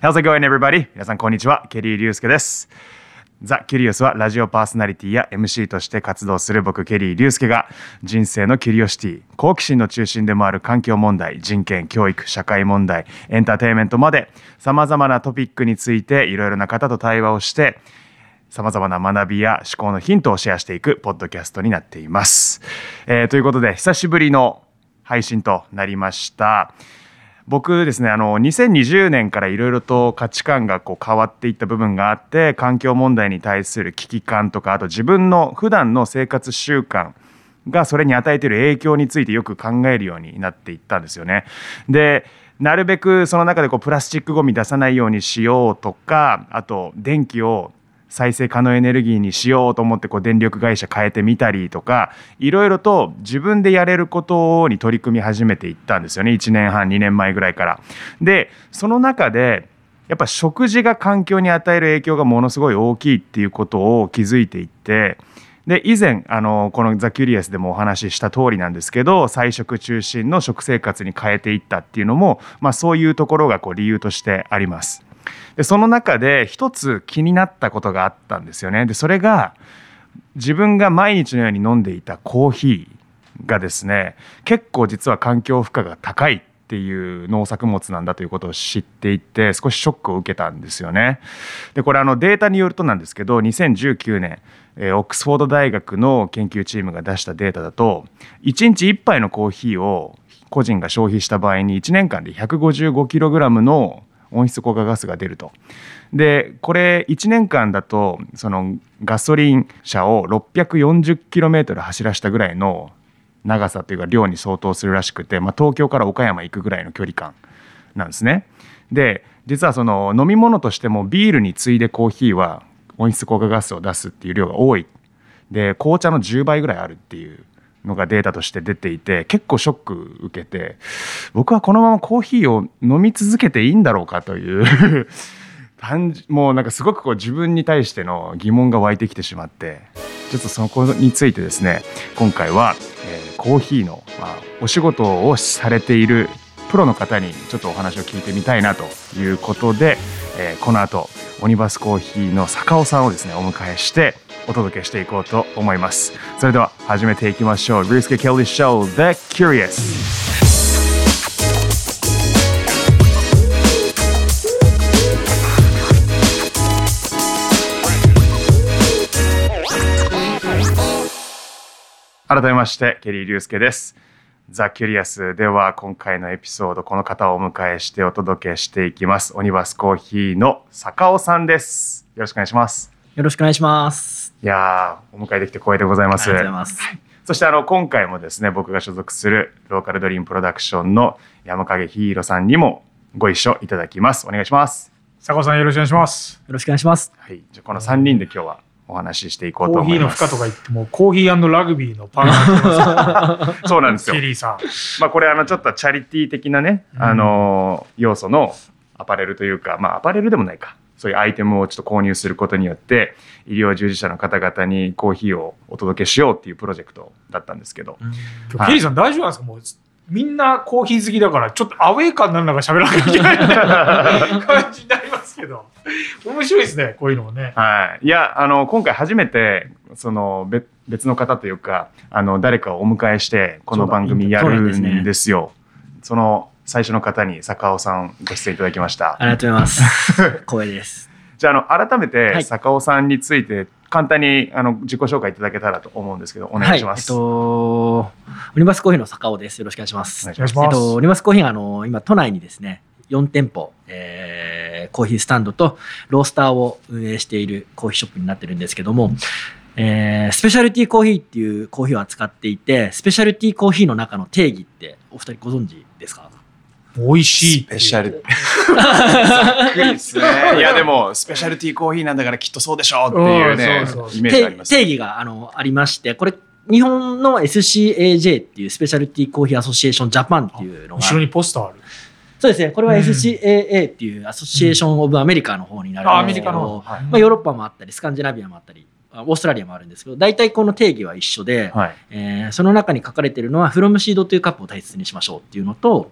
How's it going, everybody? 皆さん、こんにちは。ケリー・リュウスケです。ザ・キュリオスはラジオパーソナリティや MC として活動する僕、ケリー・リュウスケが人生のキュリオシティ、好奇心の中心でもある環境問題、人権、教育、社会問題、エンターテインメントまで様々なトピックについていろいろな方と対話をして、様々な学びや思考のヒントをシェアしていくポッドキャストになっています。えーということで、久しぶりの配信となりました。僕ですねあの2020年からいろいろと価値観がこう変わっていった部分があって環境問題に対する危機感とかあと自分の普段の生活習慣がそれに与えている影響についてよく考えるようになっていったんですよね。でなるべくその中でこうプラスチックごみ出さないようにしようとかあと電気を再生可能エネルギーにしようと思ってこう電力会社変えてみたりとかいろいろと自分でやれることに取り組み始めていったんですよね1年半2年前ぐらいから。でその中でやっぱ食事が環境に与える影響がものすごい大きいっていうことを気づいていってで以前あのこの「ザ・キュリアス」でもお話しした通りなんですけど菜食中心の食生活に変えていったっていうのも、まあ、そういうところがこう理由としてあります。でその中で一つ気になったことがあったんですよね。でそれが自分が毎日のように飲んでいたコーヒーがですね結構実は環境負荷が高いっていう農作物なんだということを知っていて少しショックを受けたんですよね。でこれあのデータによるとなんですけど2019年えオックスフォード大学の研究チームが出したデータだと1日1杯のコーヒーを個人が消費した場合に1年間で 155kg の温室効果ガスが出ると。でこれ1年間だとそのガソリン車を 640km 走らしたぐらいの長さというか量に相当するらしくて、まあ、東京から岡山行くぐらいの距離感なんですね。で実はその飲み物としてもビールに次いでコーヒーは温室効果ガスを出すっていう量が多いで紅茶の10倍ぐらいあるっていうのがデータとして出ていて結構ショック受けて僕はこのままコーヒーを飲み続けていいんだろうかというもうなんかすごくこう自分に対しての疑問が湧いてきてしまってちょっとそこについてですね今回は、えーコーヒーの、まあ、お仕事をされているプロの方にちょっとお話を聞いてみたいなということで、えーこの後オニバスコーヒーの坂尾さんをですねお迎えしてお届けしていこうと思います。それでは始めていきましょう。R i s k Kelly Show The Curious 改めましてケリー龍介ですザ・キュリアスでは今回のエピソードこの方をお迎えしてお届けしていきます。オニバスコーヒーの坂尾さんです。よろしくお願いします。よろしくお願いします。いやーお迎えできて光栄でございありがますとうございます。そしてあの今回もですね僕が所属するローカルドリームプロダクションの山影ヒーロさんにもご一緒いただきますお願いします坂尾さんよろしくお願いします。よろしくお願いします。はいじゃあこの3人で今日はお話ししていこうとコーヒーの思います負荷とか言ってもコーヒーラグビーのパーナーそうなんですよケリーさん。まあこれあのちょっとチャリティー的なね、あのー要素のアパレルというかまあアパレルでもないかそういうアイテムをちょっと購入することによって医療従事者の方々にコーヒーをお届けしようっていうプロジェクトだったんですけど、今日ケリーさん大丈夫なんですか？もうみんなコーヒー好きだからちょっとアウェー感になる中喋らなきゃいけないみたいな 感じになりますけど。面白いですねこういうのもね。はい、いやあの今回初めてその別別の方というかあの誰かをお迎えしてこの番組やるんですよ。その最初の方に坂尾さんご出演いただきました。ありがとうございます。光栄です。じゃああの改めはてい坂尾さんについて簡単にあの自己紹介いただけたらと思うんですけどお願いします。はい、えっと、オニバスコーヒーの坂尾です。よろしくお願いします。お願いします。えっと、オニバスコーヒーがあの今都内にですね、4店舗、えーコーヒースタンドとロースターを運営しているコーヒーショップになってるんですけども、えースペシャルティーコーヒーっていうコーヒーを扱っていて、スペシャルティーコーヒーの中の定義ってお二人ご存知ですか？美味しいスペシャル。ざっくりですね。いやでもスペシャルティーコーヒーなんだからきっとそうでしょうっていうねうんそうそうそう。イメージがあります。定義があのありましてこれ日本の SCAJ っていうスペシャルティーコーヒーアソシエーションジャパンっていうのが後ろにポスターある。そうですね。これはうん。SCAA っていうアソシエーション・オブ・アメリカの方になあアメリるんですけど、まあ、ヨーロッパもあったりスカンジナビアもあったりあオーストラリアもあるんですけど大体この定義は一緒で、はい。えーその中に書かれてるのは「フロムシードというカップを大切にしましょうっていうのと、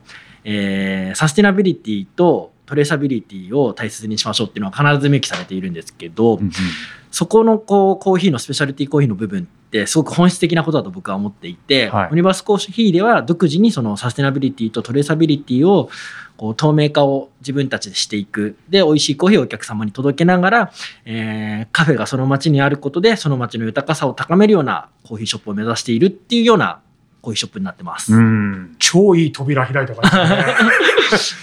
えーサスティナビリティとトレーサビリティを大切にしましょうっていうのは必ず明記されているんですけど、うんうんそこのこうコーヒーのスペシャルティーコーヒーの部分ってすごく本質的なことだと僕は思っていて、はい。ユニバースコーヒーでは独自にそのサステナビリティとトレーサビリティをこう透明化を自分たちでしていく。で美味しいコーヒーをお客様に届けながら、えーカフェがその街にあることでその街の豊かさを高めるようなコーヒーショップを目指しているっていうようなコーヒーショップになってます。うん超いい扉開いた感じね。あ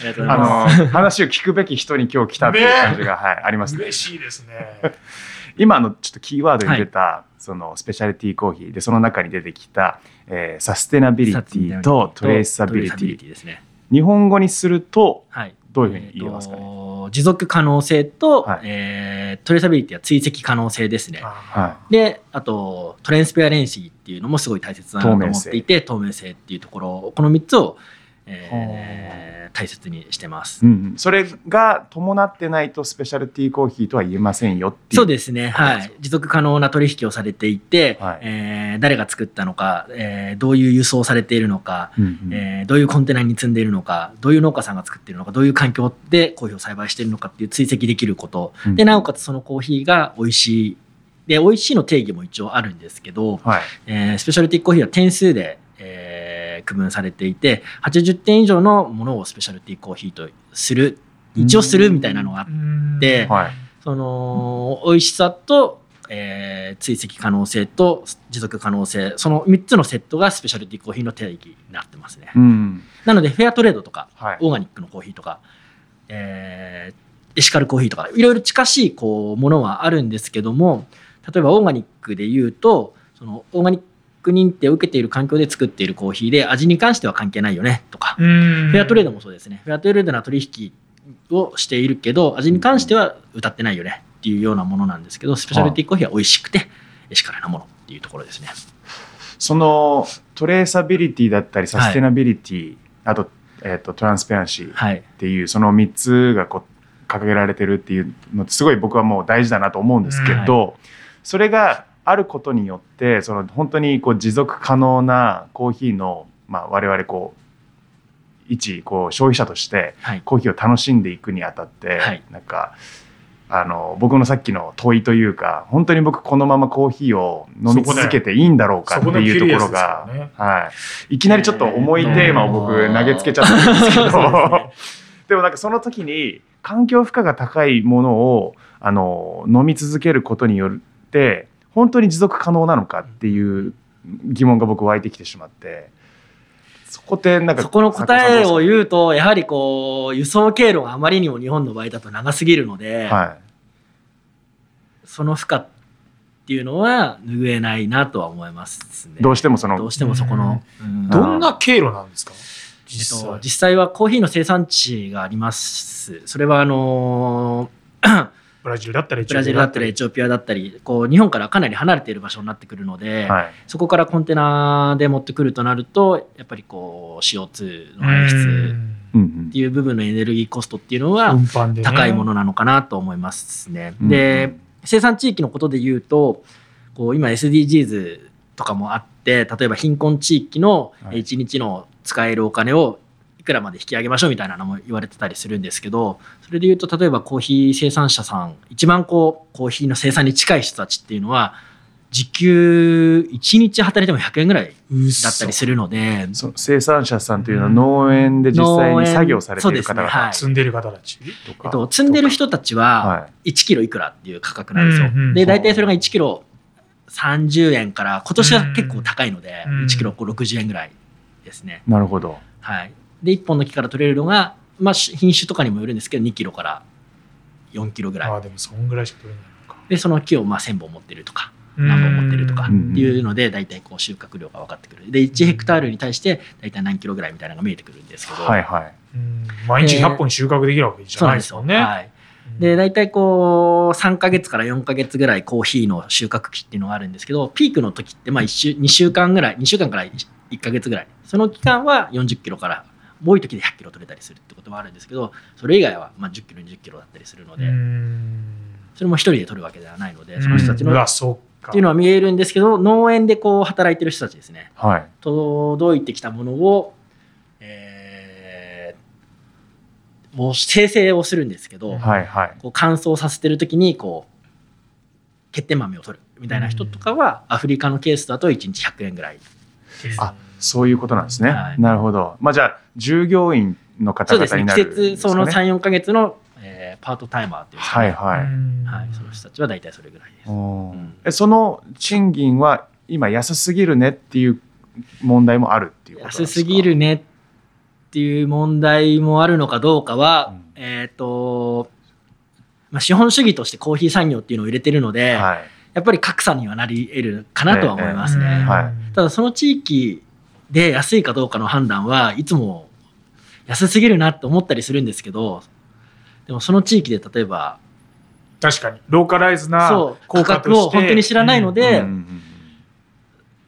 りがとうございまあの話を聞くべき人に今日来たっていう感じが、はい、ありますね。嬉しいですね。今のちょっとキーワードに出た、そのスペシャリティコーヒーでその中に出てきた、えーサステナビリティとトレーサビリティですね。日本語にするとはい。どういうふうに言えますかね、えーと持続可能性と、はい。えートレーサビリティは追跡可能性ですね。あはで、あと、トレンスペアレンシーっていうのもすごい大切だなと思っていて、透明性。っていうところ、この3つを、えー大切にしてます。い。うんうん、それが伴ってないとスペシャルティコーヒーとは言えませんよっていう。そうですね、はい。持続可能な取引をされていて、はい。えー誰が作ったのか、えーどういう輸送されているのか、うんうん。えーどういうコンテナに積んでいるのか、どういう農家さんが作っているのか、どういう環境でコーヒーを栽培しているのかっていう追跡できること、うん。でなおかつそのコーヒーが美味しい。で、美味しいの定義も一応あるんですけど、はい。えースペシャルティックコーヒーは点数で、えー区分されていて、80点以上のものをスペシャルティックコーヒーとする、一応するみたいなのがあって、ではい。その美味しさと、えー追跡可能性と持続可能性その3つのセットがスペシャルティコーヒーの定義になってますね、うん。なのでフェアトレードとかはい。オーガニックのコーヒーとか、えーエシカルコーヒーとかいろいろ近しいこうものはあるんですけども例えばオーガニックで言うとそのオーガニック認定を受けている環境で作っているコーヒーで味に関しては関係ないよねとか、フフェアトレードもそうですね。フェアトレードな取引をしているけど、味に関しては歌ってないよねっていうようなものなんですけど、スペシャルティコーヒーは美味しくて、エシカルなものっていうところですね。そのトレーサビリティだったりサステナビリティ、あと,、えー、とトランスペアンシーっはい。ていうその3つがこう掲げられてるっていうのってすごい僕はもう大事だなと思うんですけど、それがあることによってその本当にこう持続可能なコーヒーの、まあ、我々こう一こう消費者としてはい。コーヒーを楽しんでいくにあたって、はい。なんかあの僕のさっきの問いというか本当に僕このままコーヒーを飲み続けていいんだろうかっていうところが、ねはい、いきなりちょっと重いテーマを僕投げつけちゃったんですけど、でもなんかその時に環境負荷が高いものをあの飲み続けることによって本当に持続可能なのかっていう疑問が僕湧いてきてしまってそこってなんかそこの答えをう言うと、やはりこう、輸送経路があまりにも日本の場合だと長すぎるので、はその負荷っていうのは拭えないなとは思いますね。い、どうしてもそのどうしてもそこの、うん。どんな経路なんですか？えっ実際。と、実際はコーヒーの生産地があります。それはあのーブラジルだったり。ブラジルだったりエチオピアだったりこう日本からかなり離れている場所になってくるので、はい。そこからコンテナで持ってくるとなるとやっぱりこう CO2 の排出うん。うんっていう部分のエネルギーコストっていうのは高いものなのかなと思いますね。うん。で生産地域のことで言うとこう今 SDGs とかもあって例えば貧困地域のはい。1日の使えるお金をいくらまで引き上げましょうみたいなのも言われてたりするんですけどそれで言うと例えばコーヒー生産者さん一番こうコーヒーの生産に近い人たちっていうのは時給1日働いても100円ぐらいだったりするので生産者さんというのは農園で実際に作業されている方々。ね。はい。積んでる方たちとか、えっと、積んでる人たちはは1キロいくらっていう価格なんですよ。うんうんで大体それが1キロ30円から今年は結構高いので、うん。1キロこう60円ぐらいですね。い、なるほど。はい、で1本の木から取れるのが、まあ、し品種とかにもよるんですけど2キロから4キロぐらい。ああでもそんぐらいしか取れないのか。でその木をまあ1000本持ってるとか何本持ってるとかうんっていうので大体こう収穫量が分かってくる。で1ヘクタールに対して大体何キロぐらいみたいなのが見えてくるんですけど、はいはい。うん。毎日100本収穫できるわけじゃそうないんですもんね。はい。で大体こう3ヶ月から4ヶ月ぐらいコーヒーの収穫期っていうのがあるんですけどピークの時ってまあ1週2週間ぐらい2週間から1ヶ月ぐらい。その期間は40キロから多い時で100キロ取れたりするってこともあるんですけどそれ以外はまあ10キロ20キロだったりするので、うん。それも一人で取るわけではないのでその人たちのっていうのは見えるんですけど農園でこう働いてる人たちですね。はい。届いてきたものを、えーもう生成をするんですけど、はいはい。こう乾燥させてる時にこう欠点豆を取るみたいな人とかは、アフリカのケースだと1日100円ぐらいあそういうことなんですね、はい。なるほど。まあじゃあ従業員の方々になるんですかね。節その34か月の、えーパートタイマーっていうねはいはい、はい、その人たちは大体それぐらいです。うん。えその賃金は今安すぎるねっていう問題もあるっていうことですか？安すぎるねっていう問題もあるのかどうかは、うん。えっ、と、まあ、資本主義としてコーヒー産業っていうのを入れてるので、はいやっぱり格差にはなり得るかなとは思いますね。ええはい。ただその地域で安いかどうかの判断はいつも安すぎるなって思ったりするんですけどでもその地域で例えば確かに。ローカライズな価格を本当に知らないのでうんうんうん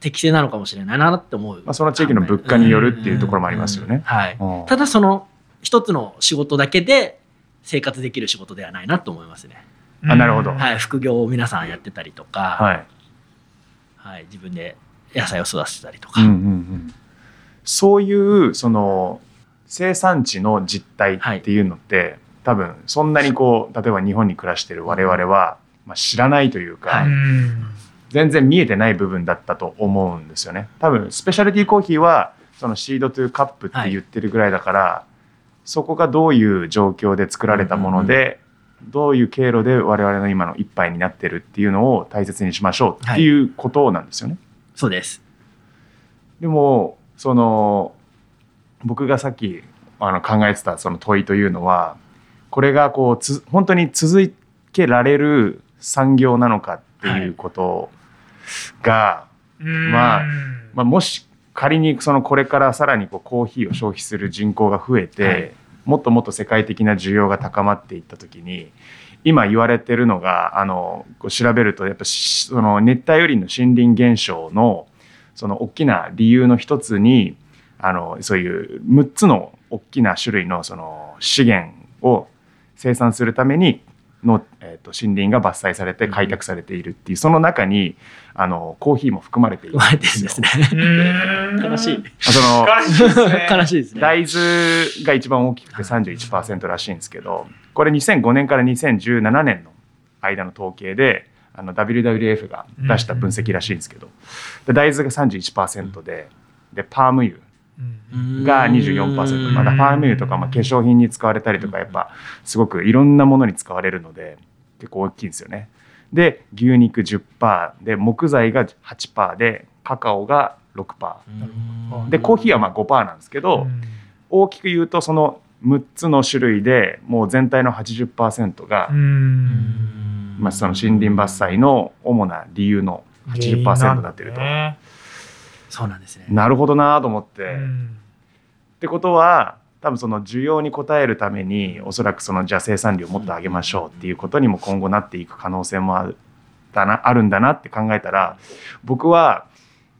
適正なのかもしれないなって思う、まあ、その地域の物価によるっていうところもありますよね。はい、うん。ただその一つの仕事だけで生活できる仕事ではないなと思いますね、うんあなるほど。はい、副業を皆さんやってたりとか、はい。はい、自分で野菜を育てたりとか、うんうんうん、そういうその生産地の実態っていうのって、多分そんなにこう例えば日本に暮らしてる我々は、まあ、知らないというか、はい。うん全然見えてない部分だったと思うんですよね。多分スペシャルティーコーヒーはそのシードトゥーカップって言ってるぐらいだから、そこがどういう状況で作られたもので、どういう経路で我々の今の一杯になってるっていうのを大切にしましょうっていうことなんですよね。そうです。でもその僕がさっきあの考えてたその問いというのはこれがこうつ本当に続けられる産業なのかっていうことが、うんまあまあ、もし仮にそのこれからさらにこうコーヒーを消費する人口が増えて、はいもっともっと世界的な需要が高まっていった時に今言われてるのがあのこう調べるとやっぱその熱帯雨林の森林減少のその大きな理由の一つにあのそういう6つの大きな種類のその資源を生産するためにの、えー、と森林が伐採されて開拓されているっていうその中にあのコーヒーも含まれているんですね。うん。悲しい。その悲しいですね。大豆が一番大きくて31%らしいんですけどこれ2005年から2017年の間の統計であの WWF が出した分析らしいんですけどで大豆が31%ででパーム油うんが24%まだパーム油とかまあ化粧品に使われたりとかやっぱすごくいろんなものに使われるので結構大きいんですよね。で牛肉10%で木材が8%でカカオが6%うん。でコーヒーはまあ5%なんですけど、うん。大きく言うとその6つの種類でもう全体の80%が、うん。まあ、その森林伐採の主な理由の80%になってると。ねそうなんですね。なるほどなと思って、っうん。てことは多分その需要に応えるためにおそらくそのじゃあ生産量をもっと上げましょうっていうことにも今後なっていく可能性もあるだなあるんだなって考えたら僕は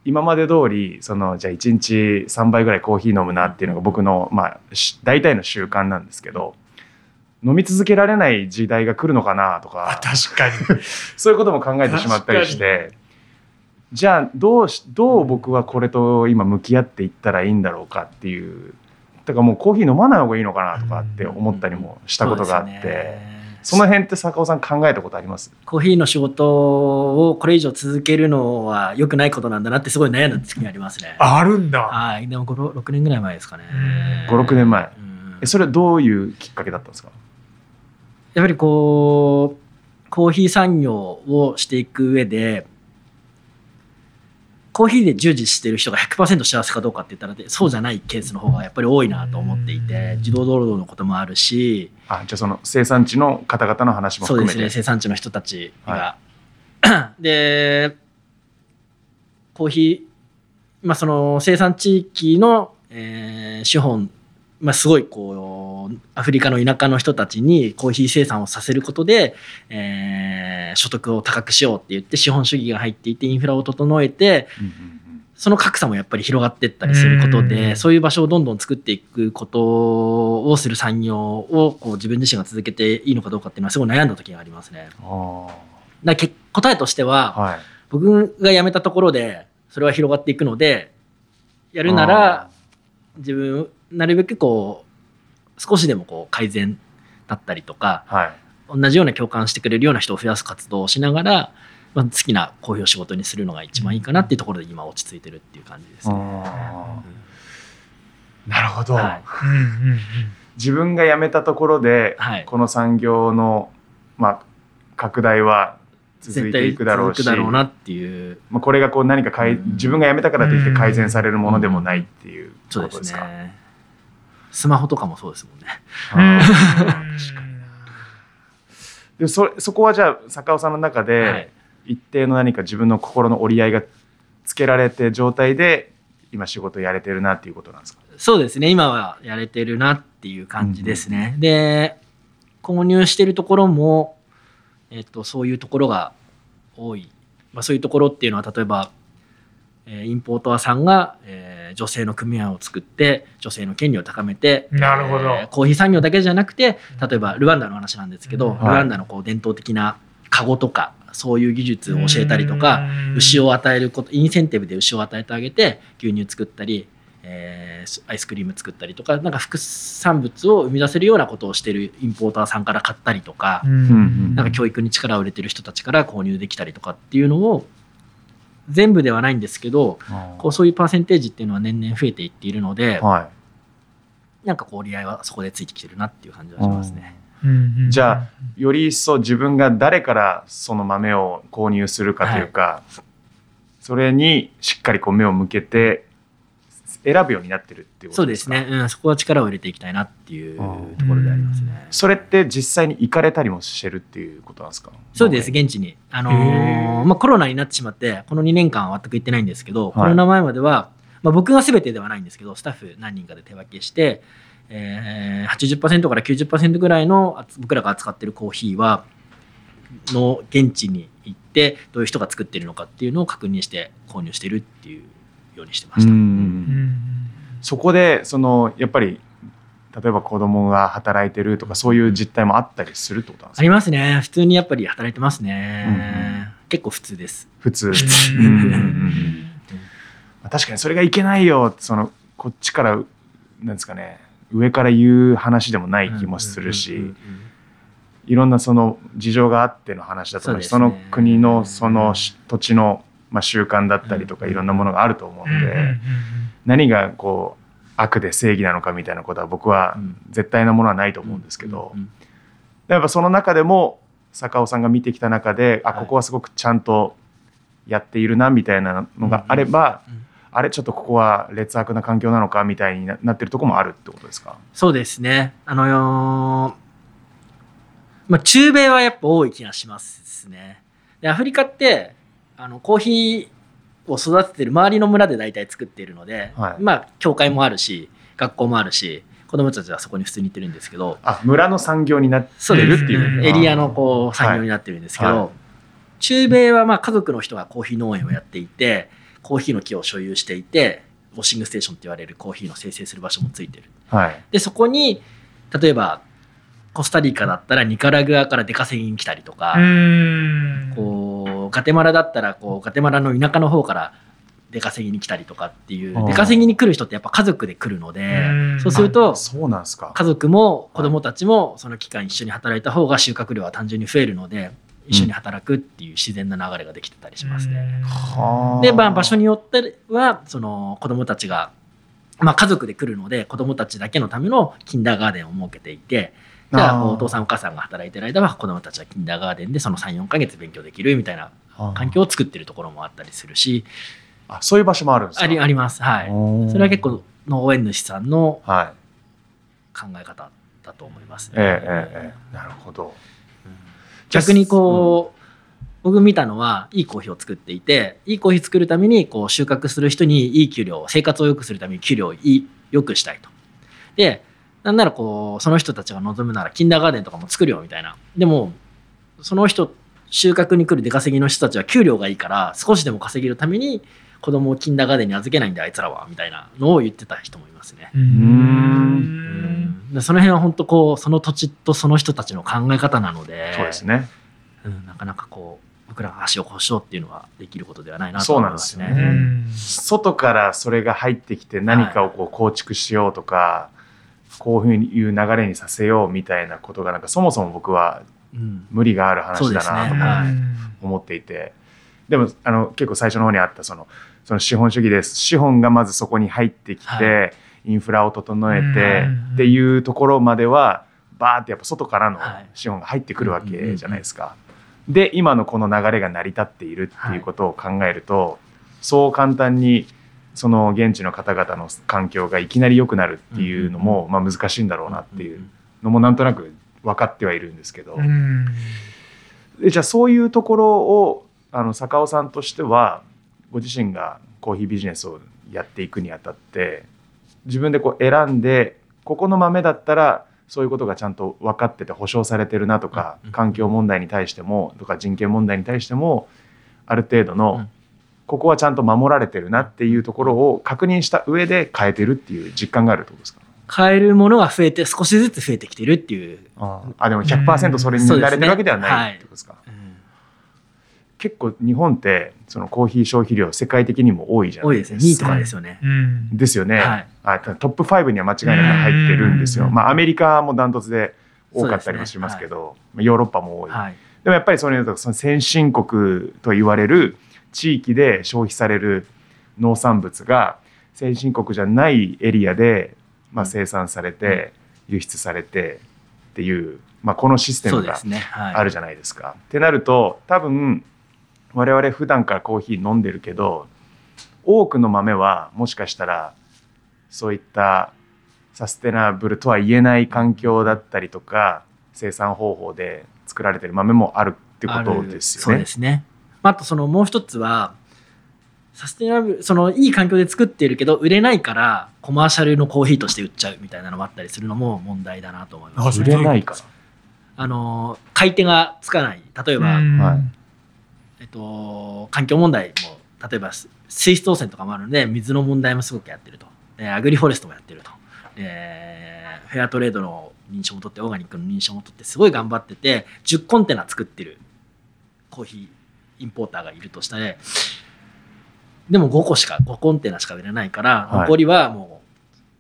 今まで通りそのじゃあ1日3杯ぐらいコーヒー飲むなっていうのが僕のまあし大体の習慣なんですけど飲み続けられない時代が来るのかなとあか確かに。そういうことも考えてしまったりしてじゃあどうしどう僕はこれと今向き合っていったらいいんだろうかっていうだからもうコーヒー飲まない方がいいのかなとかって思ったりもしたことがあって。そうですねその辺って坂尾さん考えたことあります？コーヒーの仕事をこれ以上続けるのは良くないことなんだなってすごい悩んだ時がありますね。あるんだはい、でも5 6年ぐらい前ですかね。うん5 6年前うんえそれはどういうきっかけだったんですか？やっぱりこうコーヒー産業をしていく上でコーヒーで従事してる人が100%幸せかどうかって言ったらそうじゃないケースの方がやっぱり多いなと思っていて自動労働のこともあるしあじゃあその生産地の方々の話もそう含めて。ですね生産地の人たちが。でコーヒー、まあ、その生産地域の、えー資本、まあ、すごいこうアフリカの田舎の人たちにコーヒー生産をさせることで、えー所得を高くしようって言って資本主義が入っていてインフラを整えてその格差もやっぱり広がっていったりすることうんでそういう場所をどんどん作っていくことをする産業をこう自分自身が続けていいのかどうかっていうのはすごい悩んだ時がありますね。あだ答えとしては、ーはい。僕が辞めたところでそれは広がっていくのでやるなら自分なるべくこう少しでもこう改善だったりとかはい。同じような共感してくれるような人を増やす活動をしながら、まあ、好きなコーヒーを仕事にするのが一番いいかなっていうところで今落ち着いてるっていう感じですね。なるほど、はい。うんうんうん。自分が辞めたところで、はい。この産業の、まあ、拡大は続いていくだろうし絶対続くだろうなっていうまあ、これがこう何か改自分が辞めたからといって改善されるものでもないっていうそうでことですすか。ね。スマホとかもそうですもんね。あーうんでそそこはじゃあ坂尾さんの中で、はい一定の何か自分の心の折り合いがつけられて状態で今仕事やれてるなっていうことなんですか？そうですね。今はやれてるなっていう感じですね。で、購入してるところも、えっと、そういうところが多い。まあ、そういうところっていうのは、例えば、えーインポーターさんが、えー女性の組合を作って女性の権利を高めてなるほど。えーコーヒー産業だけじゃなくて例えばルワンダの話なんですけど、うん。ルワンダのこう伝統的なカゴとかそういう技術を教えたりとか、牛を与えることインセンティブで牛を与えてあげて牛乳作ったり、えーアイスクリーム作ったりとかなんか副産物を生み出せるようなことをしてるインポーターさんから買ったりとか、なんか教育に力を入れてる人たちから購入できたりとかっていうのを全部ではないんですけどこうそういうパーセンテージっていうのは年々増えていっているので、はなんかこう折り合いはそこでついてきてるなっていう感じはしますね。うん。じゃい、より一層自分が誰からその豆を購入するかというか、それにしっかりこう目を向けて選ぶようになってるっていうことでか？そうですすね、うん、そこは力を入れていきたいなっていうところでありますね。それって実際に行かれたりもしてるっていうことなんですか？そうです、現地に。あのへー。ーまあ、コロナになってしまって、この2年間は全く行ってないんですけど、い。コロナ前までは、まあ、僕が全てではないんですけど、スタッフ何人かで手分けして、えー、80%から90%ぐらいのあつ僕らが扱ってるコーヒーは、の現地に行って、どういう人が作ってるのかっていうのを確認して購入してるっていうようにしてました。うんうんそこでそのやっぱり例えば子供が働いてるとかそういう実態もあったりするってことなんですか？ありますね。普通にやっぱり働いてますね。結構普通です。普通。うん。うん。うんうん確かにそれがいけないよそのこっちからなんですかね。上から言う話でもない気もするし、うんうんうんうんいろんなその事情があっての話だと思うしその国のそのし土地の、まあ、習慣だったりとかうん。いろんなものがあると思うので、何がこう悪で正義なのかみたいなことは僕はうん。絶対なものはないと思うんですけど、やっぱその中でも坂尾さんが見てきた中で、あはい。ここはすごくちゃんとやっているなみたいなのがあれば、あれちょっとここは劣悪な環境なのかみたいにななってるところもあるってことですか？そうですね。あのーまあ、中米はやっぱ多い気がしますね。で、アフリカって、あの、コーヒーを育ててる周りの村で大体作っているので、はい。まあ、教会もあるし、学校もあるし、子供たちはそこに普通に行ってるんですけど、あ村の産業になってるっていう、うん。エリアのこう産業になってるんですけど、はい。はい。中米はまあ家族の人がコーヒー農園をやっていてコーヒーの木を所有していてウォッシングステーションって言われるコーヒーの生成する場所もついてる。はい。でそこに例えばコスタリカだったらニカラグアから出稼ぎに来たりとか、うん。こうガテマラだったらこうガテマラの田舎の方から出稼ぎに来たりとかっていう出稼ぎに来る人ってやっぱ家族で来るのでうん。そうするとあそうなんですか。家族も子供たちもその期間一緒に働いた方が収穫量は単純に増えるので一緒に働くっていう自然な流れができてたりしますね。はあ。で、まあ、場所によってはその子供たちが、まあ、家族で来るので子供たちだけのためのキンダーガーデンを設けていてじゃあお父さんお母さんが働いてる間は子供たちはキンダーガーデンでその34ヶ月勉強できるみたいな環境を作ってるところもあったりするし。あそういう場所もあるんですか？ありあります。はい。それは結構農園主さんのはい。考え方だと思いますね。ええええええ。なるほど。逆にこう、僕見たのはいいコーヒーを作っていていいコーヒー作るためにこう収穫する人にいい給料生活を良くするために給料をいい良くしたいと。でなんならこうその人たちが望むならキンダーガーデンとかも作るよみたいな。でもその人収穫に来る出稼ぎの人たちは給料がいいから少しでも稼げるために子供をキンダーガーデンに預けないんであいつらはみたいなのを言ってた人もいますね。ううん。でその辺は本当こうその土地とその人たちの考え方なのでそうですね。うん、なかなかこう僕らが足をこうしようっていうのはできることではないなとそう思ないんですよますね。ね外からそれが入ってきて何かをこう構築しようとか、こういう流れにさせようみたいなことがなんかそもそも僕はうん無理がある話だなとそうですね。もはい思っていて。でもあの結構最初の方にあったそのその資本主義です。資本がまずそこに入ってきて、はインフラを整えてうんっていうところまではバーってやっぱ外からのはい。資本が入ってくるわけじゃないですか。で今のこの流れが成り立っているっていうことを考えると、そう簡単にその現地の方々の環境がいきなり良くなるっていうのも、まあ、難しいんだろうなっていうのもなんとなく分かってはいるんですけど、じゃあそういうところをあの坂尾さんとしてはご自身がコーヒービジネスをやっていくにあたって自分でこう選んでここの豆だったらそういうことがちゃんと分かってて保証されてるなとか、うん。環境問題に対してもとか人権問題に対してもある程度の、うん。ここはちゃんと守られてるなっていうところを確認した上で変えてるっていう実感があるってことですか？買えるものが増えて少しずつ増えてきてるっていう、あでも100%それに慣れてるわけではないってことですか、結構日本ってそのコーヒー消費量世界的にも多いじゃな多いいでか。ですすね2位とかですよね、うん。ですよね、はい。あトップ5には間違いなく入ってるんですよ。うん。まあアメリカもダントツで多かったりもしますけど、まあヨーロッパも多い。はい。でもやっぱりそれだとその先進国と言われる地域で消費される農産物が先進国じゃないエリアで、まあ、生産されて輸出されてっていう、まあ、このシステムがあるじゃないですか。ってなると多分我々普段からコーヒー飲んでるけど多くの豆はもしかしたらそういったサステナブルとは言えない環境だったりとか生産方法で作られてる豆もあるってことですそうよね。ですね。あとそのもう一つはサステナブルそのいい環境で作っているけど売れないからコマーシャルのコーヒーとして売っちゃうみたいなのもあったりするのも問題だなと思います。あ売れないから。あの買い手がつかない。例えば、えっと、環境問題も例えばす水質汚染とかもあるので水の問題もすごくやってると。でアグリフォレストもやってると。でフェアトレードの認証も取ってオーガニックの認証も取ってすごい頑張ってて10コンテナ作ってるコーヒーインポーターがいるとしたらでも5個しか5コンテナしか売れないからはい残りはも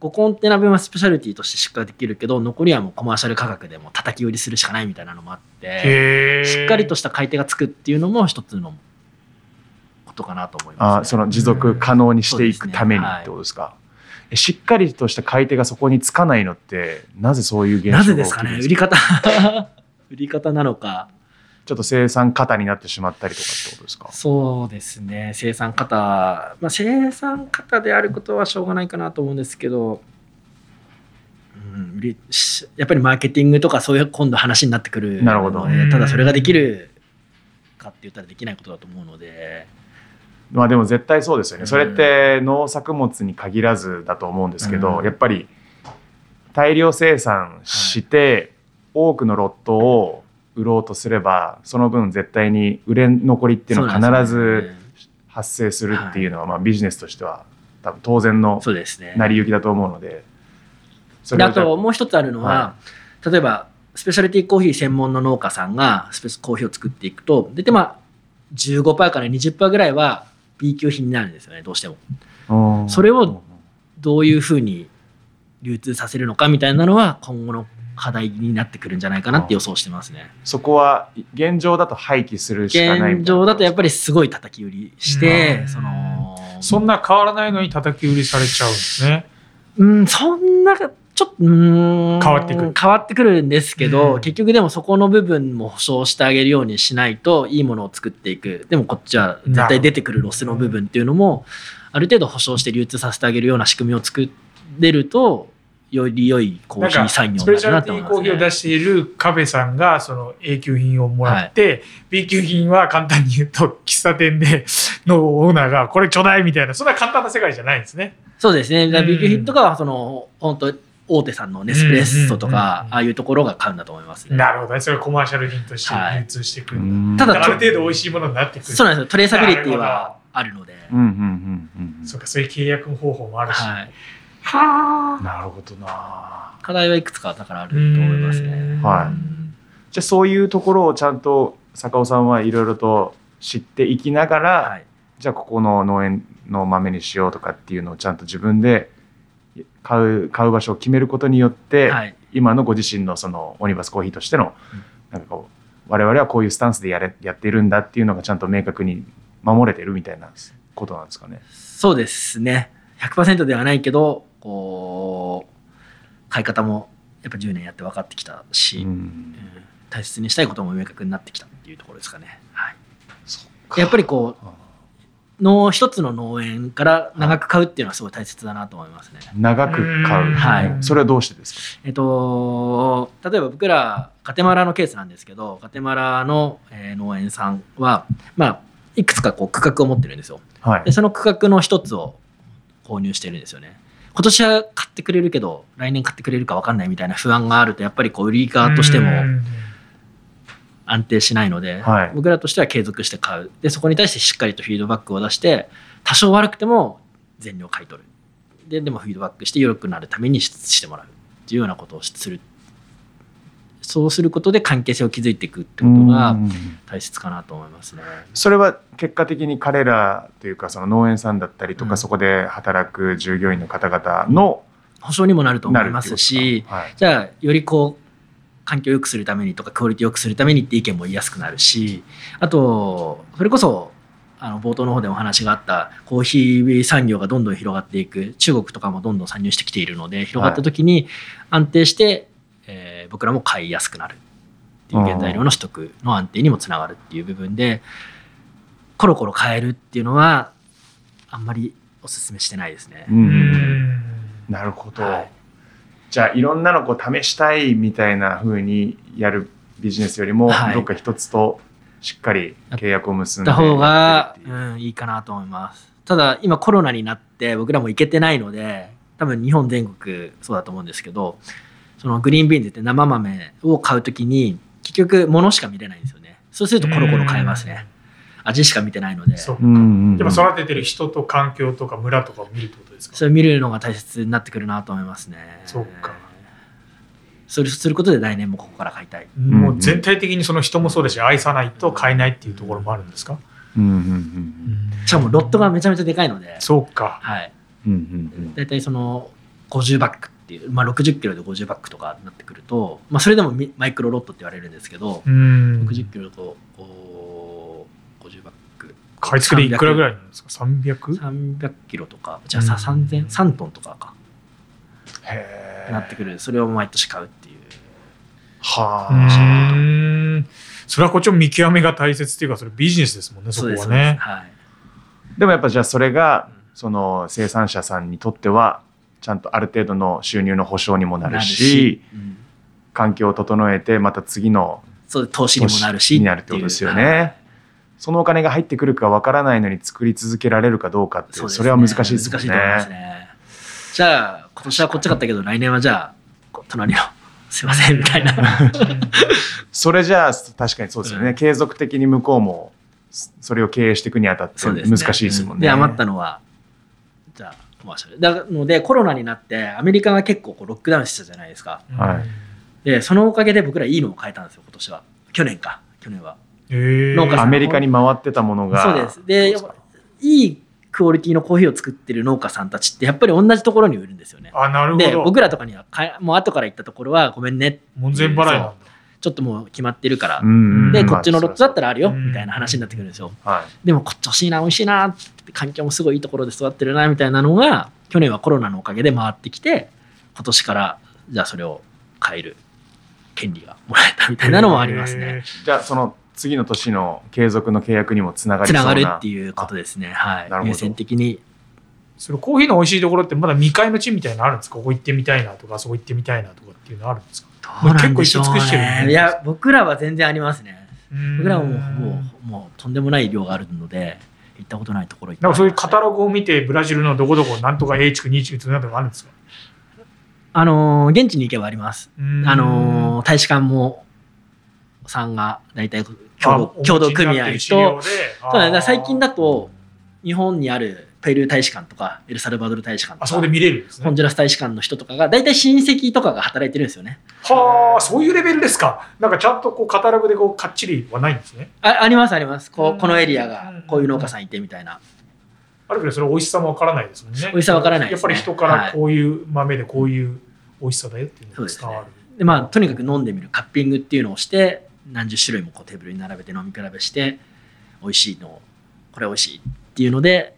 う5コンテナ分はスペシャルティとして出荷できるけど残りはもうコマーシャル価格でもう叩き売りするしかないみたいなのもあって。しっかりとした買い手がつくっていうのも一つのことかなと思います、ね。あその持続可能にしていくためにってことですか？えしっかりとした買い手がそこにつかないのってなぜそういう現象がな起きるんぜですかね？売り方 売り方なのかちょっと生産過多になってしまったりとかってことですか？そうですね。生産方、まあ、生産方であることはしょうがないかなと思うんですけど、うん、やっぱりマーケティングとかそういう今度話になってくるなるほど。ただそれができるかって言ったらできないことだと思うので。まあでも絶対そうですよね。うん。それって農作物に限らずだと思うんですけど、うん。やっぱり大量生産して多くのロットを売ろうとすればその分絶対に売れ残りっていうのは必ず発生するっていうのはまあビジネスとしては多分当然のそうですね。成り行きだと思うので。それをじゃともう一つあるのは、は例えばスペシャルティーコーヒー専門の農家さんがスペシコーヒーを作っていくとででまあ15%から20%ぐらいは B 級品になるんですよねどうしても。うんそれをどういうふうに流通させるのかみたいなのは今後の課題になってくるんじゃないかなって予想してますね。そこは現状だと廃棄するしかないみたいな現状だとやっぱりすごい叩き売りして、うん。そのそんな変わらないのに叩き売りされちゃうんですね。うん、そんな、ちょっと、うーん変わってくる。変わってくるんですけど、うん。結局でもそこの部分も保証してあげるようにしないと、いいものを作っていく。でもこっちは絶対出てくるロスの部分っていうのも、ある程度保証して流通させてあげるような仕組みを作れると、より良いコーヒー産業スペシャルティーコー。ヒーを出しているカフェさんがその A 級品をもらって、B 級品は簡単に言うと喫茶店でのオーナーがこれちょうだいみたいなそんな簡単な世界じゃないんですね。そうですね。B 級品とかは、その、本当大手さんのネスプレッソとか、ああいうところが買うんだと思いますね。なるほどねそれがコマーシャル品としてはい流通していく、うんただある程度美味しいものになってくる。そうなんですよ。トレーサビリティはあるので。うんうんうんうんそうかそういう契約方法もあるし。はい。はなるほどな。課題はいくつかだからあると思いますね。はい。じゃあそういうところをちゃんと坂尾さんはいろいろと知っていきながら、はい。じゃあここの農園の豆にしようとかっていうのをちゃんと自分で買う買う場所を決めることによって、はい。今のご自身のそのオニバスコーヒーとしての、なんかこう我々はこういうスタンスでやれやっているんだっていうのがちゃんと明確に守れてるみたいなことなんですかね。そうですね。100%ではないけどこう買い方もやっぱ10年やって分かってきたし、うんうん大切にしたいことも明確になってきたっていうところですかね。はい、やっぱりこあう農一つの農園から長く買うっていうのはすごい大切だなと思いますね。長く買う、はいそれはどうしてですか？えっと、例えば僕らガテマラのケースなんですけどガテマラの、えー農園さんは、まあ、いくつかこう区画を持ってるんですよ。はいでその区画の一つを購入してるんですよね。今年は買ってくれるけど来年買ってくれるか分かんないみたいな不安があるとやっぱりこう売り側としてもうん。安定しないので、はい。僕らとしては継続して買う。でそこに対してしっかりとフィードバックを出して多少悪くても全量買い取る。ででもフィードバックして良くなるためにししてもらうっていうようなことをするそうすることで関係性を築いていくってことがうん。大切かなと思いますね。それは結果的に彼らというかその農園さんだったりとか、うん。そこで働く従業員の方々の保証にもなると思ないますしかはい。じゃあよりこう環境を良くするためにとかクオリティを良くするためにって意見も言いやすくなるしあとそれこそあの冒頭の方でお話があったコーヒー産業がどんどん広がっていく中国とかもどんどん参入してきているので広がった時に安定して、えー僕らも買いやすくなるっていう原材料の取得の安定にもつながるっていう部分でコロコロ変えるっていうのはあんまりお勧めしてないですね。うん。うん。なるほど、はい。じゃあいろんなのこう試したいみたいな風にやるビジネスよりも、はい。どっか一つとしっかり契約を結んでった方がうん、いいかなと思います。ただ今コロナになって僕らも行けてないので多分日本全国そうだと思うんですけどそのグリーンビーンズって生豆を買うときに結局物しか見れないんですよね。そうするとコロコロ変えますね。味しか見てないので。そううんうんうん。でも育ててる人と環境とか村とかを見るってことですか？それを見るのが大切になってくるなと思いますね。そうか。それすることで来年もここから買いたい。もう全体的にその人もそうだし愛さないと買えないっていうところもあるんですか、うんうんうんしかもロットがめちゃめちゃでかいので。そうか。はい。うんうんうん。大体その50バックっていう、まあ、60キロで50バックとかになってくると、まあ、それでもミマイクロロットって言われるんですけど、うん。60キロとおー50バック。買い付けでいくらぐらいなんですか？300? 300キロとか。じゃあさうん。3000 3トンとかか。へえなってくる。それを毎年買うっていう。はうあ、それはこっちも見極めが大切っていうかそれビジネスですもんねそこはね。はい。でもやっぱじゃあそれがうんその生産者さんにとってはちゃんとある程度の収入の保証にもなるしうん環境を整えてまた次の投資にもなるしになるってことですよね。そのお金が入ってくるかわからないのに作り続けられるかどうかってそうですそれは難しいですもん難しいと思いますね。ねじゃあ今年はこっち買ったけど来年はじゃあ隣のすいませんみたいな。それじゃあ確かにそうですよね、うん継続的に向こうもそそれを経営していくにあたって難しいですもんね。で余ったのはじゃあコマーシャル。なのでコロナになってアメリカが結構こうロックダウンしてたじゃないですか。はい。でそのおかげで僕らいいのを変えたんですよ今年は。去年か。去年は。へえ農家さん。アメリカに回ってたものが。そうです。でいいクオリティのコーヒーを作ってる農家さんたちってやっぱり同じところに売るんですよね。あなるほど。で僕らとかにはかえもう後から行ったところはごめんね。門前払いなんだちょっともう決まってるから、うんうんでまあこっちのロットだったらあるようんみたいな話になってくるんですよ。はい。でもこっち欲しいな美味しいなって環境もすごいいいところで育ってるなみたいなのが去年はコロナのおかげで回ってきて今年からじゃあそれを変える権利がもらえたみたいなのもありますね。じゃあその次の年の継続の契約にもつながりつそうな。ながるっていうことですね。はい。優先的に。それコーヒーの美味しいところってまだ未開の地みたいなのあるんですか？ここ行ってみたいなとかあそこ行ってみたいなとかっていうのあるんですか？どうなんでしょう結構尽くしてるね。ね。いや僕らは全然ありますね。僕らはもううんもうもうとんでもない量があるので行ったことないところないんかそういうカタログを見てブラジルのどこどこなんとか A 地区2地区なんとかあるんですか？あのー現地に行けばあります。うん。あのー大使館もさんが大体共同あ共同組合とで。そうだね最近だあと日本にあるペルー大使館とかエルサルバドル大使館とかあそこで見れるんですね。ホンジュラス大使館の人とかが大体親戚とかが働いてるんですよね。はあそういうレベルですか。なんかちゃんとこうカタログでこうかっちりはないんですね。あありますあります。こうこのエリアがこういう農家さんいてみたいな。あるけどそれ美味しさもわからないですもんね。美味しさわからないですね。やっぱり人からこういう豆でこういう美味しさだよっていうのが伝わる。でまあとにかく飲んでみる。カッピングっていうのをして何十種類もこうテーブルに並べて飲み比べして美味しいのをこれ美味しいっていうので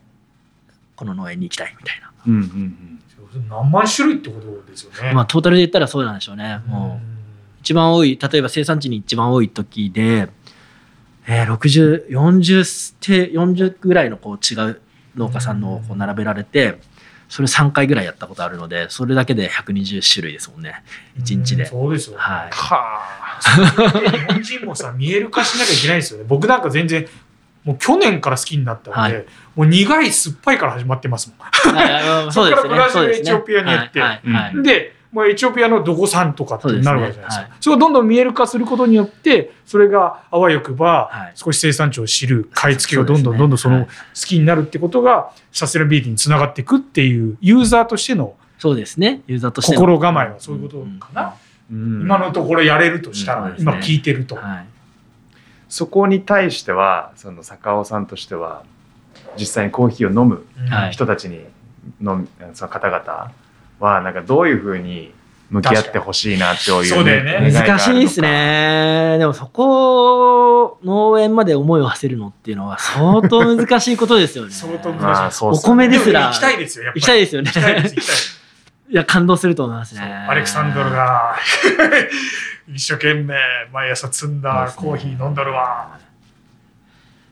この農園に行きたいみたいな、うんうんうん。何万種類ってことですよね。まあトータルで言ったらそうなんでしょうね。もう一番多い例えば生産地に一番多い時で、えー、6040て40ぐらいのこう違う農家さんのをこう並べられてそれ3回ぐらいやったことあるのでそれだけで120種類ですもんね。1日で。うん。そうですよ。ね。はい。は日本人もさ見える化しなきゃいけないですよね。僕なんか全然もう去年から好きになったので、はい。もう苦い酸っぱいから始まってますもはい。そこからブラジルエチオピアに行って。でもうエチオピアのどこ産とかってなるわけじゃないですか。そね。はい。れをどんどん見える化することによってそれがあわよくばはい。少し生産地を知る買い付けをどんどんどんどんそのはい。好きになるってことがサステナビリティにつながっていくっていうユーザーとしてのそうですね。ユーザーとしての。心構えはそういうことかな、うん今のところやれるとしたら、今聞いてると。はいそこに対してはその坂尾さんとしては実際にコーヒーを飲むはい人たちにのその方々はなんかどういうふうに向き合ってほしいなっていうね願があるのか難しいですね。でもそこ、農園まで思いを馳せるのっていうのは相当難しいことですよね。相当難しいまあそうっおすよね米ですらも行きたいですよ、やっぱり。行きたいですよね行きたいです、行きたいです。いや、感動すると思いますね。アレクサンドルが一生懸命毎朝摘んだコーヒー飲んどるわ。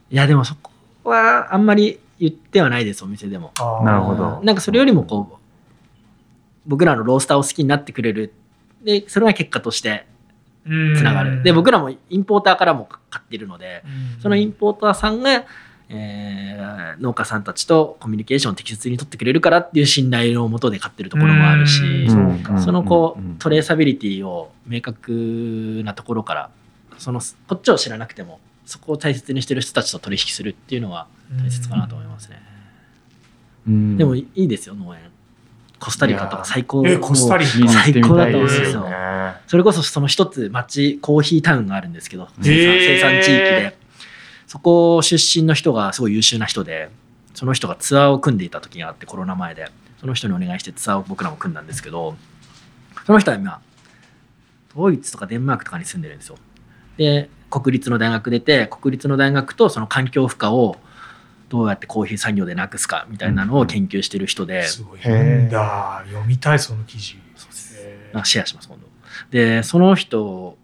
いや、でもそこはあんまり言ってはないです、お店でも。なるほどなんかそれよりもこう、僕らのロースターを好きになってくれる。で、それが結果としてつながる。で、僕らもインポーターからも買ってるので、うんそのインポーターさんが、えー農家さんたちとコミュニケーションを適切に取ってくれるからっていう信頼のもとで買ってるところもあるし、うん。そのこう、うん。トレーサビリティを明確なところからそのこっちを知らなくてもそこを大切にしてる人たちと取引するっていうのは大切かなと思いますね、うん。でもいいですよ農園。コスタリカとか最高えコスタリカ見に行ってみたいです最高だとよ。それこそその一つ町コーヒータウンがあるんですけど生産へー。生産地域でそこ出身の人がすごい優秀な人でその人がツアーを組んでいた時があってコロナ前でその人にお願いしてツアーを僕らも組んだんですけどその人は今ドイツとかデンマークとかに住んでるんですよで国立の大学出て国立の大学とその環境負荷をどうやってコーヒー産業でなくすかみたいなのを研究してる人で、すごい。んだ。読みたい、その記事。へーあシェアします今度でその人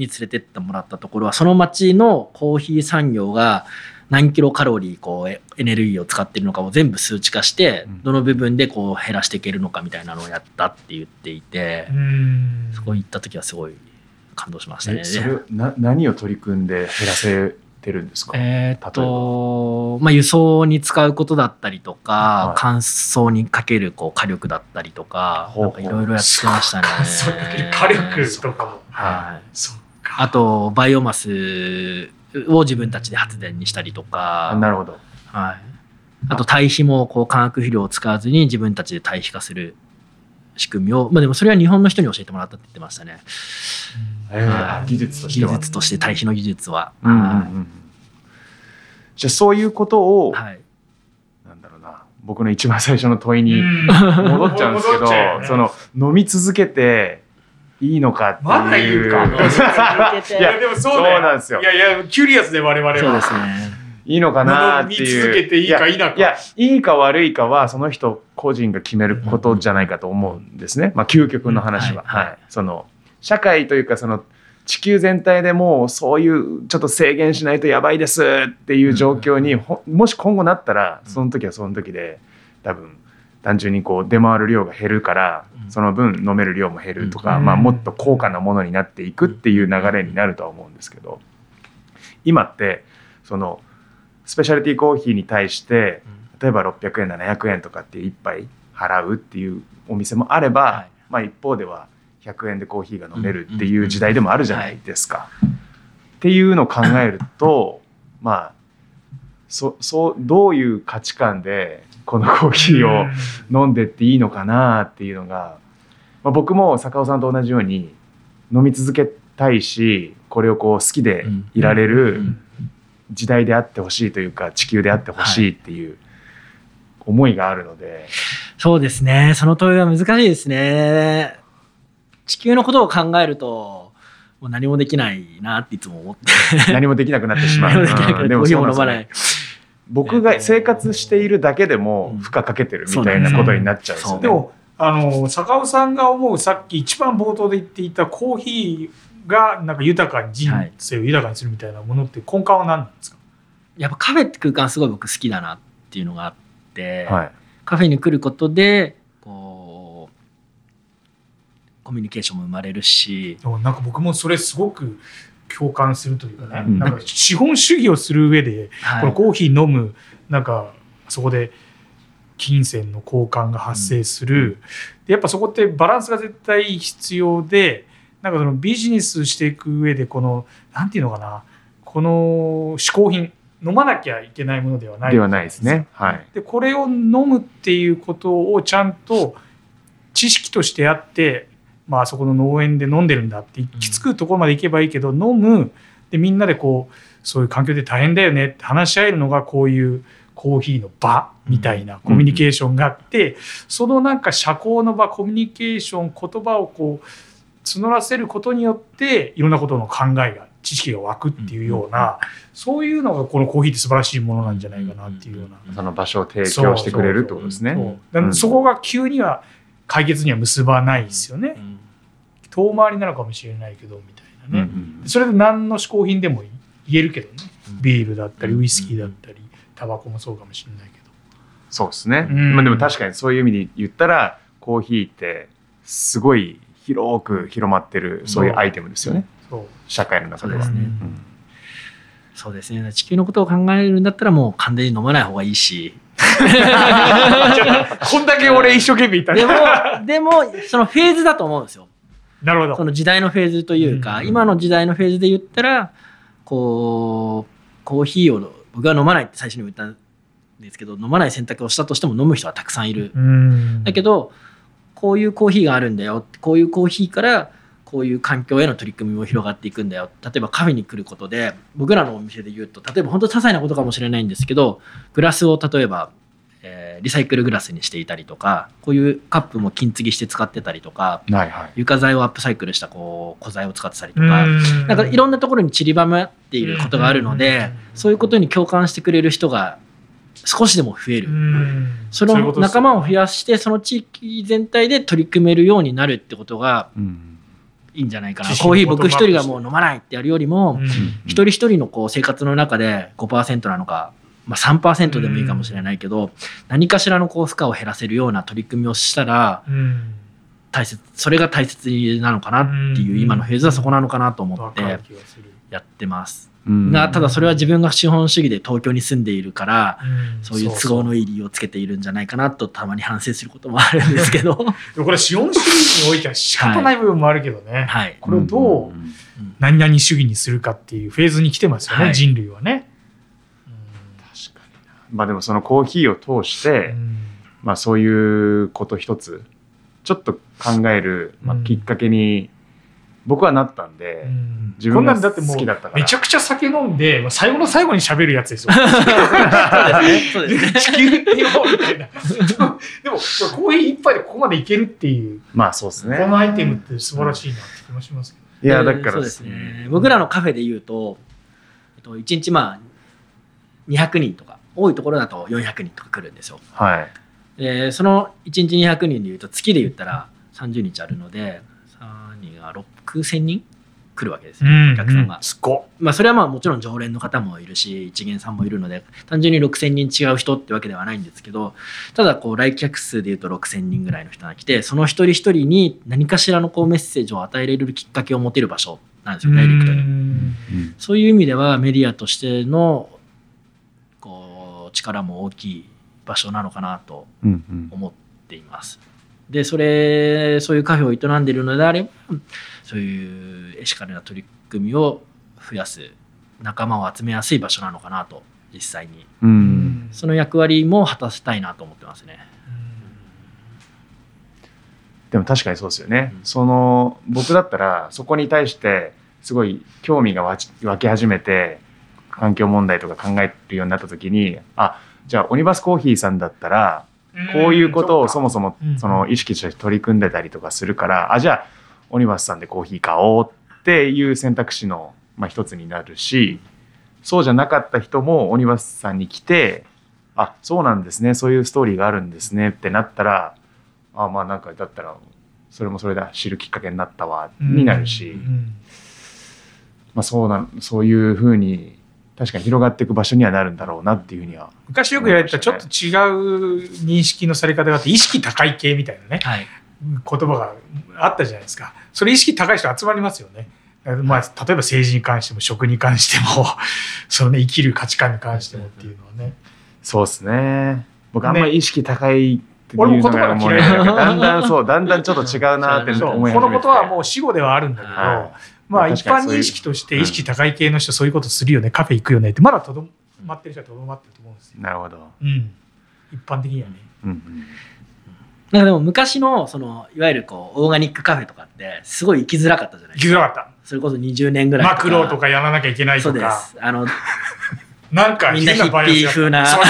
に連れてってもらったところはその町のコーヒー産業が何キロカロリーこうエエネルギーを使ってるのかを全部数値化してうんどの部分でこう減らしていけるのかみたいなのをやったって言っていてうんそこに行った時はすごい感動しましたね。えそれ な何を取り組んで減らせてるんですか、えーっとまあ、輸送に使うことだったりとか、はい乾燥にかけるこう火力だったりとかいろいろやってましたね。そうかける火力とかも。はいそっか。あとバイオマスを自分たちで発電にしたりとか、あなるほど。はい、あと堆肥もこう化学肥料を使わずに自分たちで堆肥化する仕組みを、まあ、でもそれは日本の人に教えてもらったって言ってましたね。えー。技術としては。技術として堆肥の技術は、うんうんうん。じゃあそういうことを、はい。なんだろうな。僕の一番最初の問いにうん。戻っちゃうんですけど、その飲み続けていいのかっていう。まだ言うか。いや、でもそう。そうなんですよ。いやいや、キュリアスで我々は。そうですね。いいのかなっていう。続けていいか否か。いやいいか悪いかはその人個人が決めることじゃないかと思うんですね、まあ究極の話は、うんはい。はい。その社会というかその地球全体でもうそういうちょっと制限しないとやばいですっていう状況に、ほもし今後なったらその時はその時で多分単純にこう出回る量が減るから、うんその分飲める量も減るとか、うんまあ、もっと高価なものになっていくっていう流れになるとは思うんですけど今ってそのスペシャリティコーヒーに対して例えば600円700円とかって1杯払うっていうお店もあれば、はい。まあ、一方では100円でコーヒーが飲めるっていう時代でもあるじゃないですか。っていうのを考えると まあそそうどういう価値観でこのコーヒーを飲んでっていいのかなっていうのが、まあ、僕も坂尾さんと同じように飲み続けたいしこれをこう好きでいられうるん時代であってほしいというか地球であってほしいっていう思いがあるのでそうですね。その問いは難しいですね。地球のことを考えると、もう何もできないなっていつも思って。何もできなくなってしまう。でもそうなんでない。僕が生活しているだけでも負荷かけてるみたいなことになっちゃうんですよね。あの坂尾さんが思うさっき一番冒頭で言っていたコーヒーがなんか豊かに人生を豊かにするみたいなものって根幹は何なんですか、やっぱカフェって空間すごい僕好きだなっていうのがあって、はい。カフェに来ることで、こう、コミュニケーションも生まれるし、なんか僕もそれすごく共感するというかね、うん。なんか資本主義をする上で、はい。このコーヒー飲むなんかそこで金銭の交換が発生する、でやっぱそこってバランスが絶対必要でなんかそのビジネスしていく上でこのなんていうのかなこの嗜好品飲まなきゃいけないものではないではないですね。はい。でこれを飲むっていうことをちゃんと知識としてあって、まあそこの農園で飲んでるんだって行き着くところまで行けばいいけど、飲む。でみんなでこうそういう環境で大変だよねって話し合えるのがこういうコーヒーの場みたいなコミュニケーションがあって、そのなんか社交の場コミュニケーション言葉をこう募らせることによっていろんなことの考えが知識が湧くっていうような、そういうのがこのコーヒーって素晴らしいものなんじゃないかなっていうような。その場所を提供してくれるってことですね。そこが急には解決には結ばないですよね。遠回りなのかもしれないけどみたいなね。んそれで何の嗜好品でも言えるけどね。うんビールだったりうんウイスキーだったりタバコもそうかもしれないけど。そうですね。うんまあでも確かにそういう意味で言ったらコーヒーってすごい広く広まってるそういうアイテムですよね。そう。社会の中では。そうですねうんそうですね。地球のことを考えるんだったらもう完全に飲まない方がいいし。こんだけ俺一生懸命言ったでもね。、でも、そのフェーズだと思うんですよ。なるほど。その時代のフェーズというか、うん今の時代のフェーズで言ったら、こう、コーヒーを僕は飲まないって最初に言ったんですけど、飲まない選択をしたとしても飲む人はたくさんいる。うんだけど、こういうコーヒーがあるんだよ。こういうコーヒーから、こういう環境への取り組みも広がっていくんだよ。例えばカフェに来ることで、僕らのお店で言うと、例えば本当些細なことかもしれないんですけど、グラスを例えば、えーリサイクルグラスにしていたりとか、こういうカップも金継ぎして使ってたりとか、はいはい。床材をアップサイクルしたこう古材を使ってたりとうか、んなんかいろんなところに散りばめっていることがあるので、そういうことに共感してくれる人が少しでも増える。うんその仲間を増やして、その地域全体で取り組めるようになるってことがうんいいんじゃないかな。コーヒー僕一人がもう飲まないってやるよりも、うん一人一人のこう生活の中で5%なのか、まあ、3%でもいいかもしれないけど、何かしらのこう負荷を減らせるような取り組みをしたら、うん。大切、それが大切なのかなっていううん。今のフェーズはそこなのかなと思ってやってます。うん。がただそれは自分が資本主義で東京に住んでいるから、うん。そういう都合のいい理由をつけているんじゃないかなとたまに反省することもあるんですけど、これ資本主義においては仕方ない部分もあるけどね、はい。これをどう何々主義にするかっていうフェーズに来てますよね、はい。人類はね。まあでもそのコーヒーを通して、うんまあそういうこと一つちょっと考える、まあ、うんきっかけに僕はなったんで、うん自分がこんなんだってもう好きだったからめちゃくちゃ酒飲んで最後の最後に喋るやつですよ。そうですね。地球にもみたいな。でもコーヒー一杯でここまでいけるっていう、まあそうですねこのアイテムって素晴らしいなって気もしますけど。いやだからそうですね。僕らのカフェで言うと、えっと、1日まあ、200人とか、多いところだと400人とか来るんですよ。はいで、その1日200人で言うと、月で言ったら30日あるので、3人が6000人来るわけですよ、お客さんが。すっごまあ、それはまあもちろん常連の方もいるし、一元さんもいるので、単純に6000人違う人ってわけではないんですけど、ただこう来客数で言うと6000人ぐらいの人が来て、その一人一人に何かしらのこうメッセージを与えれるきっかけを持てる場所なんですよ、ダイレクトに。に。そういう意味ではメディアとしての力も大きい場所なのかなとうんうん思っています。で、それ、そういうカフェを営んでいるのであれば、そういうエシカルな取り組みを増やす、仲間を集めやすい場所なのかなと、実際に。うんその役割も果たしたいなと思ってますね。でも確かにそうですよね、うんその僕だったらそこに対してすごい興味が湧き始めて環境問題とか考えるようになった時にあじゃあオニバスコーヒーさんだったらこういうことをそもそもうん。その意識として取り組んでたりとかするから、あじゃあオニバスさんでコーヒー買おうっていう選択肢の、まあ、一つになるしそうじゃなかった人もオニバスさんに来てあそうなんですねそういうストーリーがあるんですねってなったらあまあなんかだったらそれもそれだ知るきっかけになったわになるし、うんまあ、そうなそういうふうに確かに広がっていく場所にはなるんだろうなっていうふうには昔よく言われてたちょっと違う認識のされ方があって意識高い系みたいなねはい。言葉があったじゃないですかそれ意識高い人集まりますよね。まあ、例えば政治に関しても食に関しても その、ね、生きる価値観に関してもっていうのはね。そうですね僕あんまり意識高いっていう俺も言葉が嫌いだだんだんそうだんだんちょっと違うなって思いこのことはもう死語ではあるんだけど、はいまあ一般認識として意識高い系の人そういうことするよね。カフェ行くよねって。まだとどまってる人はとどまってると思うんですよ。なるほど、うん、一般的にはね。うんうん、なんかでも昔の、その、いわゆるこう、オーガニックカフェとかって、すごい行きづらかったじゃない行きづらかっそれこそ20年ぐた。らいマクロとかやらなきゃいけないそうでとか、す。あの、なんかみんな変バイアスヒッピー風な。そ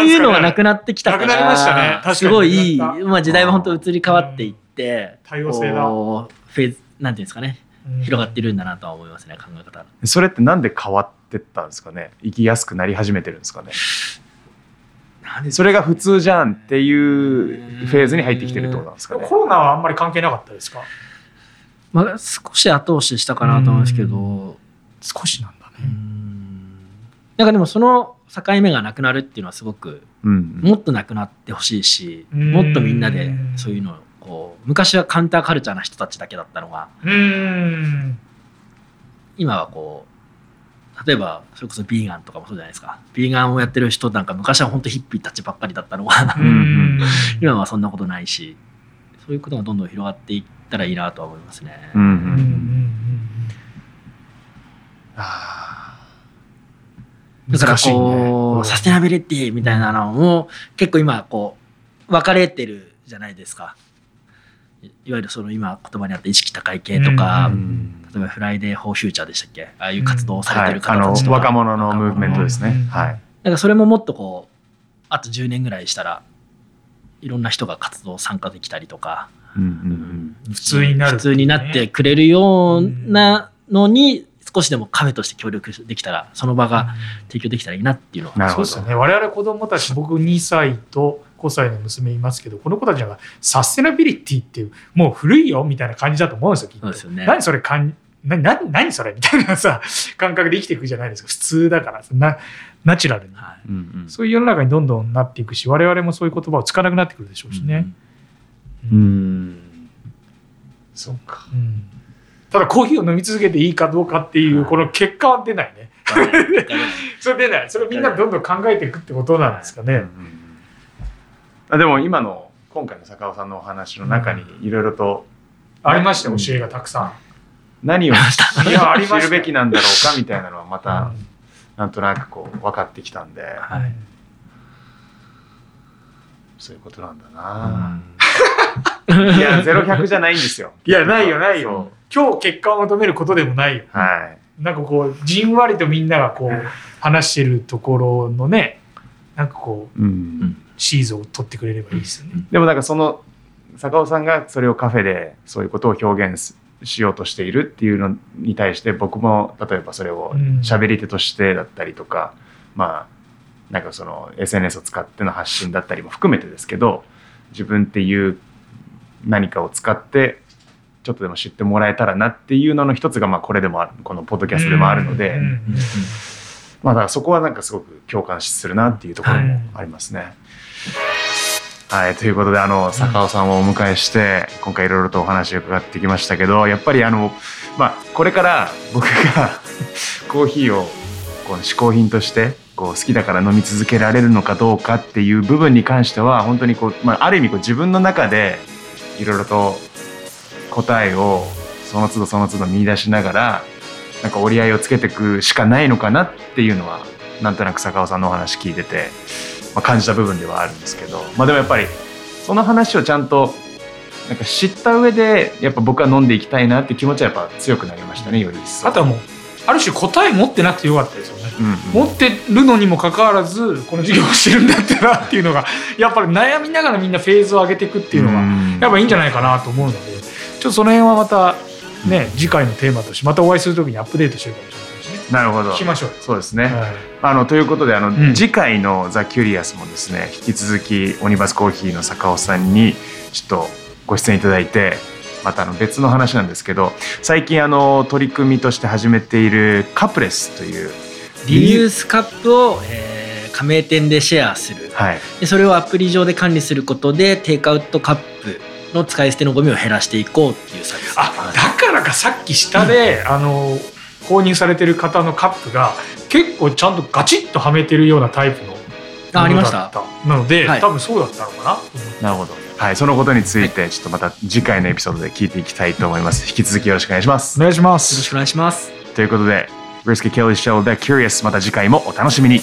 う。いうのがなくなってきたから、なくなりましたね。確かにすごいまあ時代は本当移り変わっていって、多様性だ。フェーズ、なんていうんですかね、うん。広がってるんだなとは思いますね、考え方。それってなんで変わってったんですかね？生きやすくなり始めてるんですかね？それが普通じゃんっていうフェーズに入ってきてるってことなんですかね？コロナはあんまり関係なかったですか？まあ少し後押ししたかなと思うんですけど、少しなんだね。なんかでもその境目がなくなるっていうのはすごくうん。もっとなくなってほしいし、うん。もっとみんなでそういうのをこう昔はカウンターカルチャーな人たちだけだったのがうーん。今はこう例えばそれこそビーガンとかもそうじゃないですか。ビーガンをやってる人なんか昔は本当ヒッピーたちばっかりだったのが 今はそんなことないしそういうことがどんどん広がっていったらいいなとは思いますね。うん。だからこう、うん。サステナビリティみたいなのも結構今こう分かれてるじゃないですか。いいわゆるその今言葉にあった意識高い系とか、うん。例えばフライデー・フォー・フューチャーでしたっけ？ああいう活動をされてる方たちとか、若者のムーブメントですね。うん。はい。なんかそれももっとこうあと10年ぐらいしたらいろんな人が活動参加できたりとか、うんうん普通になる普通になってくれるようなのに少しでもカフェとして協力できたらその場が提供できたらいいなっていうのは、なるほど。そうですよね。我々子供たち僕2歳と5歳の娘いますけどこの子たちがサステナビリティっていうもう古いよみたいな感じだと思うんですよきっと。ね。何それかんなな何それみたいなさ 感覚で生きていくじゃないですか。普通だからなナチュラルに。はい。うんうん。そういう世の中にどんどんなっていくし我々もそういう言葉を使わなくなってくるでしょうしね、ううん。ん。そうか。うん。ただコーヒーを飲み続けていいかどうかっていうはい。この結果は出ないね。はい。それ出ない。それみんなどんどん考えていくってことなんですかね、うんうんあでも今の今回の坂尾さんのお話の中にいろいろとありましたよ教えがたくさん。何をいやありました。知るべきなんだろうかみたいなのはまたうんなんとなくこう分かってきたんで。はい。そういうことなんだな。いやゼロ百じゃないんですよ。いやないよないそよ。今日結果を求めることでもないよ。う。はい。なんかこうじんわりとみんながこう話してるところのねなんかこううん。シーズを取ってくれればいいですよね。でもなんかその坂尾さんがそれをカフェでそういうことを表現すしようとしているっていうのに対して僕も例えばそれをうん。喋り手としてだったりとか、まあなんかその SNS を使っての発信だったりも含めてですけど自分っていう何かを使ってちょっとでも知ってもらえたらなっていうのの一つがまあこれでもあるこのポッドキャストでもあるので、うんうんうんまあだからそこはなんかすごく共感するなっていうところもありますね。はい、ということであの坂尾さんをお迎えして今回いろいろとお話を伺ってきましたけどやっぱりあの、まあ、これから僕が コーヒーをこう嗜好品としてこう好きだから飲み続けられるのかどうかっていう部分に関しては本当にこう、まあ、ある意味こう自分の中でいろいろと答えをその都度その都度見出しながらなんか折り合いをつけていくしかないのかなっていうのはなんとなく坂尾さんのお話聞いてて、まあ、感じた部分ではあるんですけど、まあ、でもやっぱりその話をちゃんとなんか知った上でやっぱ僕は飲んでいきたいなって気持ちはやっぱ強くなりましたねより一層。あとはもうある種答え持ってなくてよかったですよね。うんうん持ってるのにもかかわらずこの授業をしてるんだってなっていうのが やっぱり悩みながらみんなフェーズを上げていくっていうのがうんやっぱいいんじゃないかなと思うのでちょっとその辺はまたね次回のテーマとしてまたお会いする時にアップデートしてるかもしれない。なるほど。聞きましょう。よ。そうですね、はい。あのということであの、ん。次回の「ザ・キュリアスもですね引き続きオニバスコーヒーの坂尾さんにちょっとご出演いただいてまたあの別の話なんですけど最近あの取り組みとして始めているカプレスというリユースカップを、えー加盟店でシェアする。はい。でそれをアプリ上で管理することでテイクアウトカップの使い捨てのゴミを減らしていこうっていうサービスあだからかさっき下で、あの購入されてる方のカップが結構ちゃんとガチッとはめてるようなタイプのあありました。ものだった。なので、はい。多分そうだったのかな、なるほど、はい、そのことについてちょっとまた次回のエピソードで聞いていきたいと思います。引き続きよろしくお願いします。お願いしまよろしすくお願いします。ということで Risky Kelly Show The Curious また次回もお楽しみに.